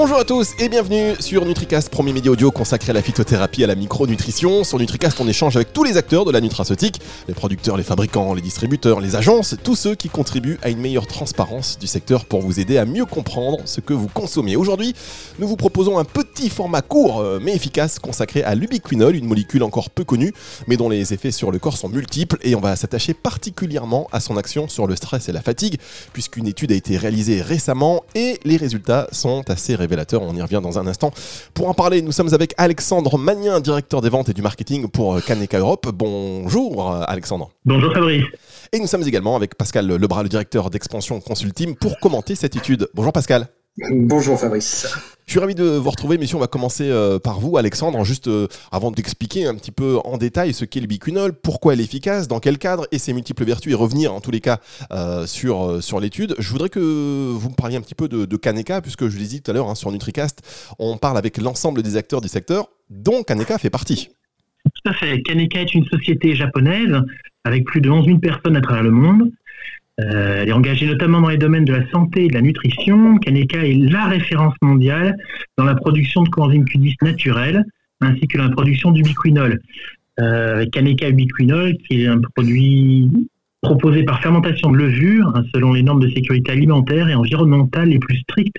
Bonjour à tous et bienvenue sur NutriCast, premier média audio consacré à la phytothérapie et à la micronutrition. Sur NutriCast, on échange avec tous les acteurs de la nutraceutique, les producteurs, les fabricants, les distributeurs, les agences, tous ceux qui contribuent à une meilleure transparence du secteur pour vous aider à mieux comprendre ce que vous consommez. Aujourd'hui, nous vous proposons un petit format court euh, mais efficace consacré à l'ubiquinol, une molécule encore peu connue mais dont les effets sur le corps sont multiples et on va s'attacher particulièrement à son action sur le stress et la fatigue puisqu'une étude a été réalisée récemment et les résultats sont assez révélateur. On y revient dans un instant. Pour en parler, nous sommes avec Alexandre Magnin, directeur des ventes et du marketing pour euh, Kaneka Europe. Bonjour euh, Alexandre. Bonjour Fabrice. Et nous sommes également avec Pascal Lebras, le directeur d'expansion Consulting, pour commenter cette étude. Bonjour Pascal. Bonjour Fabrice. Je suis ravi de vous retrouver, messieurs. On va commencer euh, par vous, Alexandre, juste euh, avant d'expliquer un petit peu en détail ce qu'est le bicunol, pourquoi elle est efficace, dans quel cadre et ses multiples vertus, et revenir en tous les cas euh, sur, sur l'étude. Je voudrais que vous me parliez un petit peu de, Kaneka, puisque je l'ai dit tout à l'heure hein, sur NutriCast, on parle avec l'ensemble des acteurs du secteur, dont Kaneka fait partie. Tout à fait. Kaneka est une société japonaise avec plus de 11 000 personnes à travers le monde. Euh, elle est engagée notamment dans les domaines de la santé et de la nutrition. Kaneka est la référence mondiale dans la production de coenzyme Q10 naturel, ainsi que dans la production d'ubiquinol. Euh, Kaneka ubiquinol, qui est un produit proposé par fermentation de levure, hein, selon les normes de sécurité alimentaire et environnementale les plus strictes,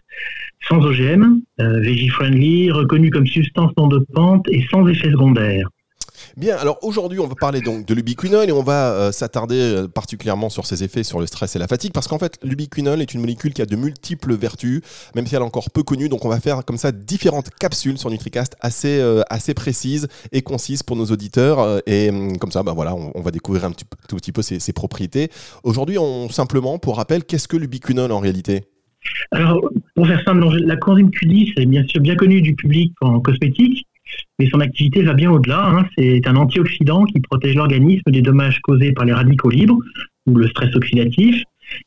sans OGM, euh, veggie-friendly, reconnu comme substance non dopante et sans effet secondaire. Bien, alors aujourd'hui, on va parler donc de l'ubiquinol et on va euh, s'attarder euh, particulièrement sur ses effets sur le stress et la fatigue parce qu'en fait, l'ubiquinol est une molécule qui a de multiples vertus, même si elle est encore peu connue. Donc, on va faire comme ça différentes capsules sur NutriCast assez, euh, assez précises et concises pour nos auditeurs. et hum, comme ça, bah, voilà, on, va découvrir un tout petit peu ses, ses propriétés. Aujourd'hui, on simplement, pour rappel, qu'est-ce que l'ubiquinol en réalité? Alors, pour faire simple, la coenzyme Q10 est bien sûr bien connue du public en cosmétique, mais son activité va bien au-delà. Hein. C'est un antioxydant qui protège l'organisme des dommages causés par les radicaux libres ou le stress oxydatif.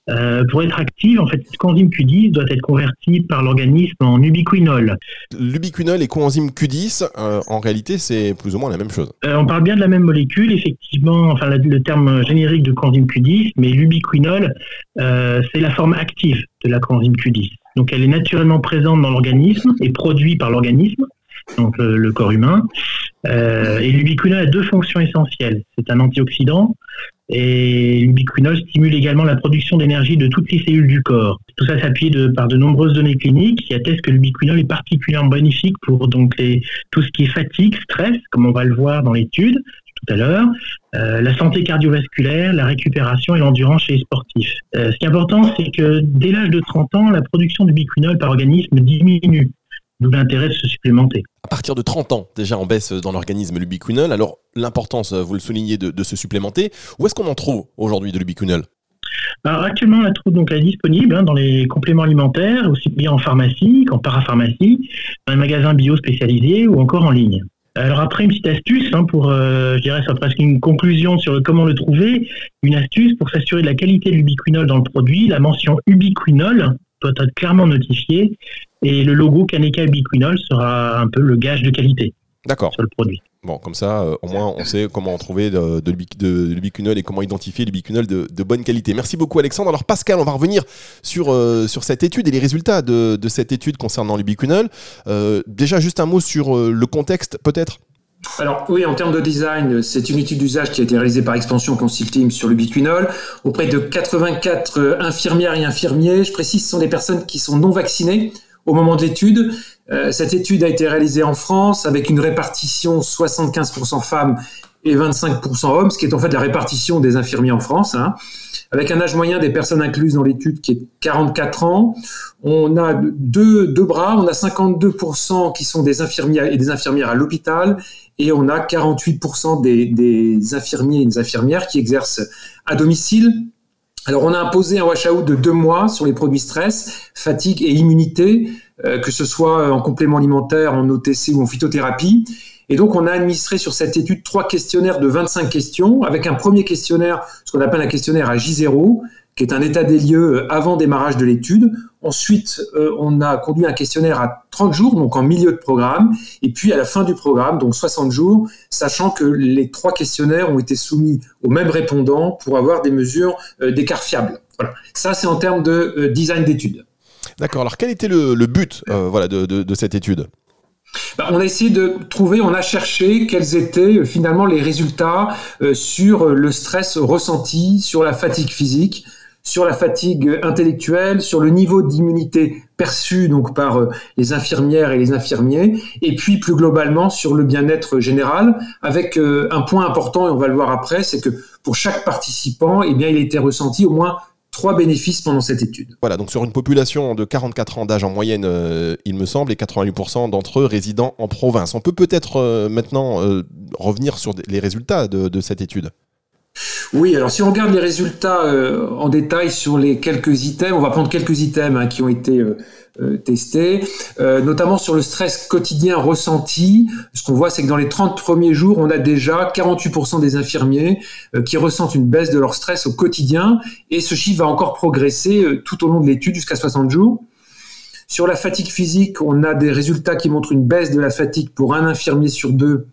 Euh, pour être active, en fait, cette coenzyme Q10 doit être convertie par l'organisme en ubiquinol. L'ubiquinol et coenzyme Q10, euh, en réalité, c'est plus ou moins la même chose. Euh, on parle bien de la même molécule, effectivement, enfin le terme générique de coenzyme Q10, mais l'ubiquinol, c'est la forme active de la coenzyme Q10. Donc elle est naturellement présente dans l'organisme et produite par l'organisme donc le, corps humain. Euh, et l'ubiquinol a deux fonctions essentielles. C'est un antioxydant et l'ubiquinol stimule également la production d'énergie de toutes les cellules du corps. Tout ça s'appuie par de nombreuses données cliniques qui attestent que l'ubiquinol est particulièrement bénéfique pour tout ce qui est fatigue, stress, comme on va le voir dans l'étude tout à l'heure, euh, la santé cardiovasculaire, la récupération et l'endurance chez les sportifs. Euh, ce qui est important, c'est que dès l'âge de 30 ans, la production d'ubiquinol par organisme diminue. D'où l'intérêt de se supplémenter. À partir de 30 ans, déjà en baisse dans l'organisme l'ubiquinol. Alors, l'importance, vous le soulignez, de, se supplémenter. Où est-ce qu'on en trouve aujourd'hui de l'ubiquinol alors actuellement, on la trouve donc disponible hein, dans les compléments alimentaires, aussi bien en pharmacie qu'en parapharmacie, dans les magasins bio spécialisés ou encore en ligne. Alors après, une petite astuce hein, pour, euh, je dirais, ça presque une conclusion sur comment le trouver. Une astuce pour s'assurer de la qualité de l'ubiquinol dans le produit, la mention ubiquinol doit être clairement notifiée et le logo Kaneka Ubiquinol sera un peu le gage de qualité sur le produit. Bon, comme ça, euh, au moins, on sait comment trouver de, de, l'ubiquinol et comment identifier l'ubiquinol de, de bonne qualité. Merci beaucoup, Alexandre. Alors, Pascal, on va revenir sur, euh, sur cette étude et les résultats de, cette étude concernant l'ubiquinol. Euh, déjà, juste un mot sur le contexte, peut-être? Alors oui, en termes de design, c'est une étude d'usage qui a été réalisée par Expansion Consulting sur le biquinol auprès de 84 infirmières et infirmiers. Je précise, ce sont des personnes qui sont non vaccinées au moment de l'étude. Euh, cette étude a été réalisée en France avec une répartition 75% femmes et 25% hommes, ce qui est en fait la répartition des infirmiers en France. Hein. Avec un âge moyen des personnes incluses dans l'étude qui est 44 ans, on a deux, bras, on a 52% qui sont des infirmières et des infirmières à l'hôpital, et on a 48% des, des infirmiers et des infirmières qui exercent à domicile alors, on a imposé un wash-out de deux mois sur les produits stress, fatigue et immunité, euh, que ce soit en complément alimentaire, en OTC ou en phytothérapie. Et donc, on a administré sur cette étude trois questionnaires de 25 questions, avec un premier questionnaire, ce qu'on appelle un questionnaire à J0, qui est un état des lieux euh, avant démarrage de l'étude. Ensuite, euh, on a conduit un questionnaire à 30 jours, donc en milieu de programme, et puis à la fin du programme, donc 60 jours, sachant que les trois questionnaires ont été soumis aux mêmes répondants pour avoir des mesures euh, d'écart fiables. Voilà. Ça, c'est en termes de design d'études. D'accord. Alors quel était le, but voilà, de, cette étude? Bah, on a essayé de trouver, on a cherché quels étaient finalement les résultats sur le stress ressenti, sur la fatigue physique, sur la fatigue intellectuelle, sur le niveau d'immunité perçu donc par euh, les infirmières et les infirmiers, et puis plus globalement sur le bien-être général, avec euh, un point important et on va le voir après, c'est que pour chaque participant, eh bien il a été ressenti au moins trois bénéfices pendant cette étude. Voilà, donc sur une population de 44 ans d'âge en moyenne, euh, il me semble, et 88% d'entre eux résidant en province. On peut peut-être maintenant revenir sur les résultats de cette étude? Oui, alors si on regarde les résultats euh, en détail sur les quelques items, on va prendre quelques items hein, qui ont été euh, euh, testés, notamment sur le stress quotidien ressenti. Ce qu'on voit, c'est que dans les 30 premiers jours, on a déjà 48% des infirmiers qui ressentent une baisse de leur stress au quotidien, et ce chiffre va encore progresser tout au long de l'étude jusqu'à 60 jours. Sur la fatigue physique, on a des résultats qui montrent une baisse de la fatigue pour un infirmier sur deux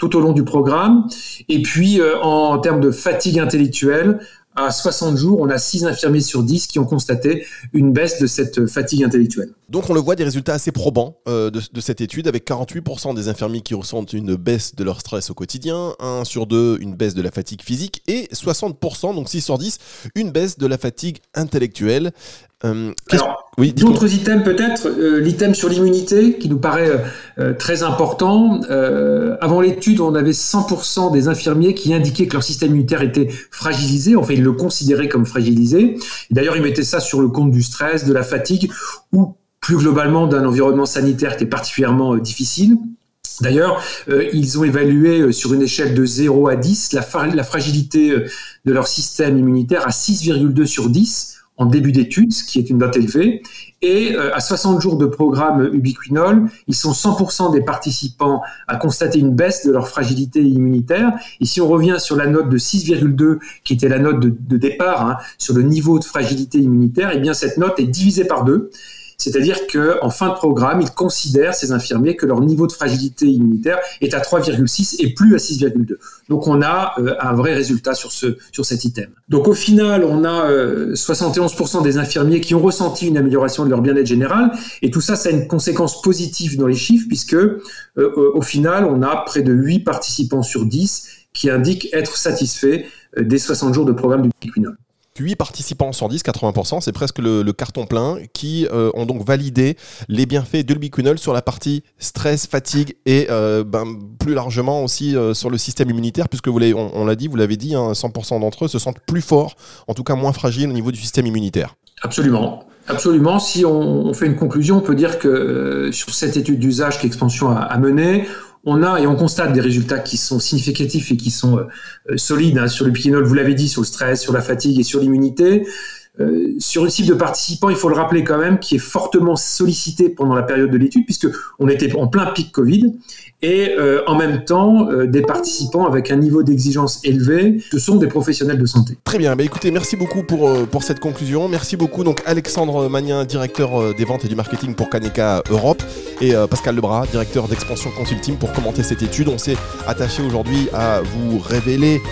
tout au long du programme. Et puis, euh, en termes de fatigue intellectuelle, à 60 jours, on a 6 infirmiers sur 10 qui ont constaté une baisse de cette fatigue intellectuelle. Donc on le voit, des résultats assez probants euh, de, de, cette étude, avec 48% des infirmiers qui ressentent une baisse de leur stress au quotidien, 1 sur 2 une baisse de la fatigue physique, et 60%, donc 6 sur 10, une baisse de la fatigue intellectuelle. Euh, oui, D'autres items peut-être, euh, l'item sur l'immunité qui nous paraît euh, très important. avant l'étude, on avait 100% des infirmiers qui indiquaient que leur système immunitaire était fragilisé, enfin ils le considéraient comme fragilisé. D'ailleurs, ils mettaient ça sur le compte du stress, de la fatigue ou plus globalement d'un environnement sanitaire qui est particulièrement difficile. D'ailleurs, ils ont évalué sur une échelle de 0 à 10 la, fragilité de leur système immunitaire à 6,2 sur 10 en début d'études, ce qui est une note élevée. Et euh, à 60 jours de programme ubiquinol, ils sont 100% des participants à constater une baisse de leur fragilité immunitaire. Et si on revient sur la note de 6,2, qui était la note de, départ hein, sur le niveau de fragilité immunitaire, eh bien cette note est divisée par deux. C'est-à-dire qu'en fin de programme, ils considèrent, ces infirmiers, que leur niveau de fragilité immunitaire est à 3,6 et plus à 6,2. Donc on a euh, un vrai résultat sur, ce, sur cet item. Donc au final, on a 71% euh, des infirmiers qui ont ressenti une amélioration de leur bien-être général. Et tout ça, ça a une conséquence positive dans les chiffres, puisque euh, au final, on a près de 8 participants sur 10 qui indiquent être satisfaits des 60 jours de programme du Quinol. 8 participants sur 10, 80%, c'est presque le, carton plein, qui euh, ont donc validé les bienfaits de l'ubiquinol sur la partie stress, fatigue et euh, ben, plus largement aussi euh, sur le système immunitaire, puisque vous on, l'a dit, vous l'avez dit, 100% hein, d'entre eux se sentent plus forts, en tout cas moins fragiles au niveau du système immunitaire. Absolument. Absolument. Si on, fait une conclusion, on peut dire que sur cette étude d'usage qu'Expansion a, a menée, on a et on constate des résultats qui sont significatifs et qui sont euh, solides hein, sur le piquinol, vous l'avez dit, sur le stress, sur la fatigue et sur l'immunité. Euh, sur une cible de participants, il faut le rappeler quand même, qui est fortement sollicité pendant la période de l'étude, puisque on était en plein pic Covid, et euh, en même temps, euh, des participants avec un niveau d'exigence élevé, ce sont des professionnels de santé. Très bien, bah écoutez, merci beaucoup pour, pour cette conclusion. Merci beaucoup donc Alexandre Magnin, directeur des ventes et du marketing pour Kaneka Europe, et Pascal Lebras, directeur d'expansion consulting pour commenter cette étude. On s'est attaché aujourd'hui à vous révéler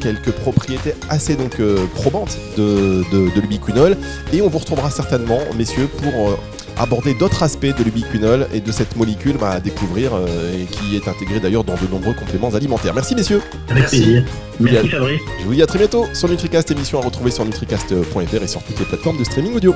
quelques propriétés assez donc probantes de de, l'ubiquinol. Et on vous retrouvera certainement, messieurs, pour euh, aborder d'autres aspects de l'ubiquinol et de cette molécule bah, à découvrir euh, et qui est intégrée d'ailleurs dans de nombreux compléments alimentaires. Merci messieurs. Avec plaisir. Merci Fabrice. Je vous dis à très bientôt sur NutriCast, émission à retrouver sur nutricast.fr et sur toutes les plateformes de streaming audio.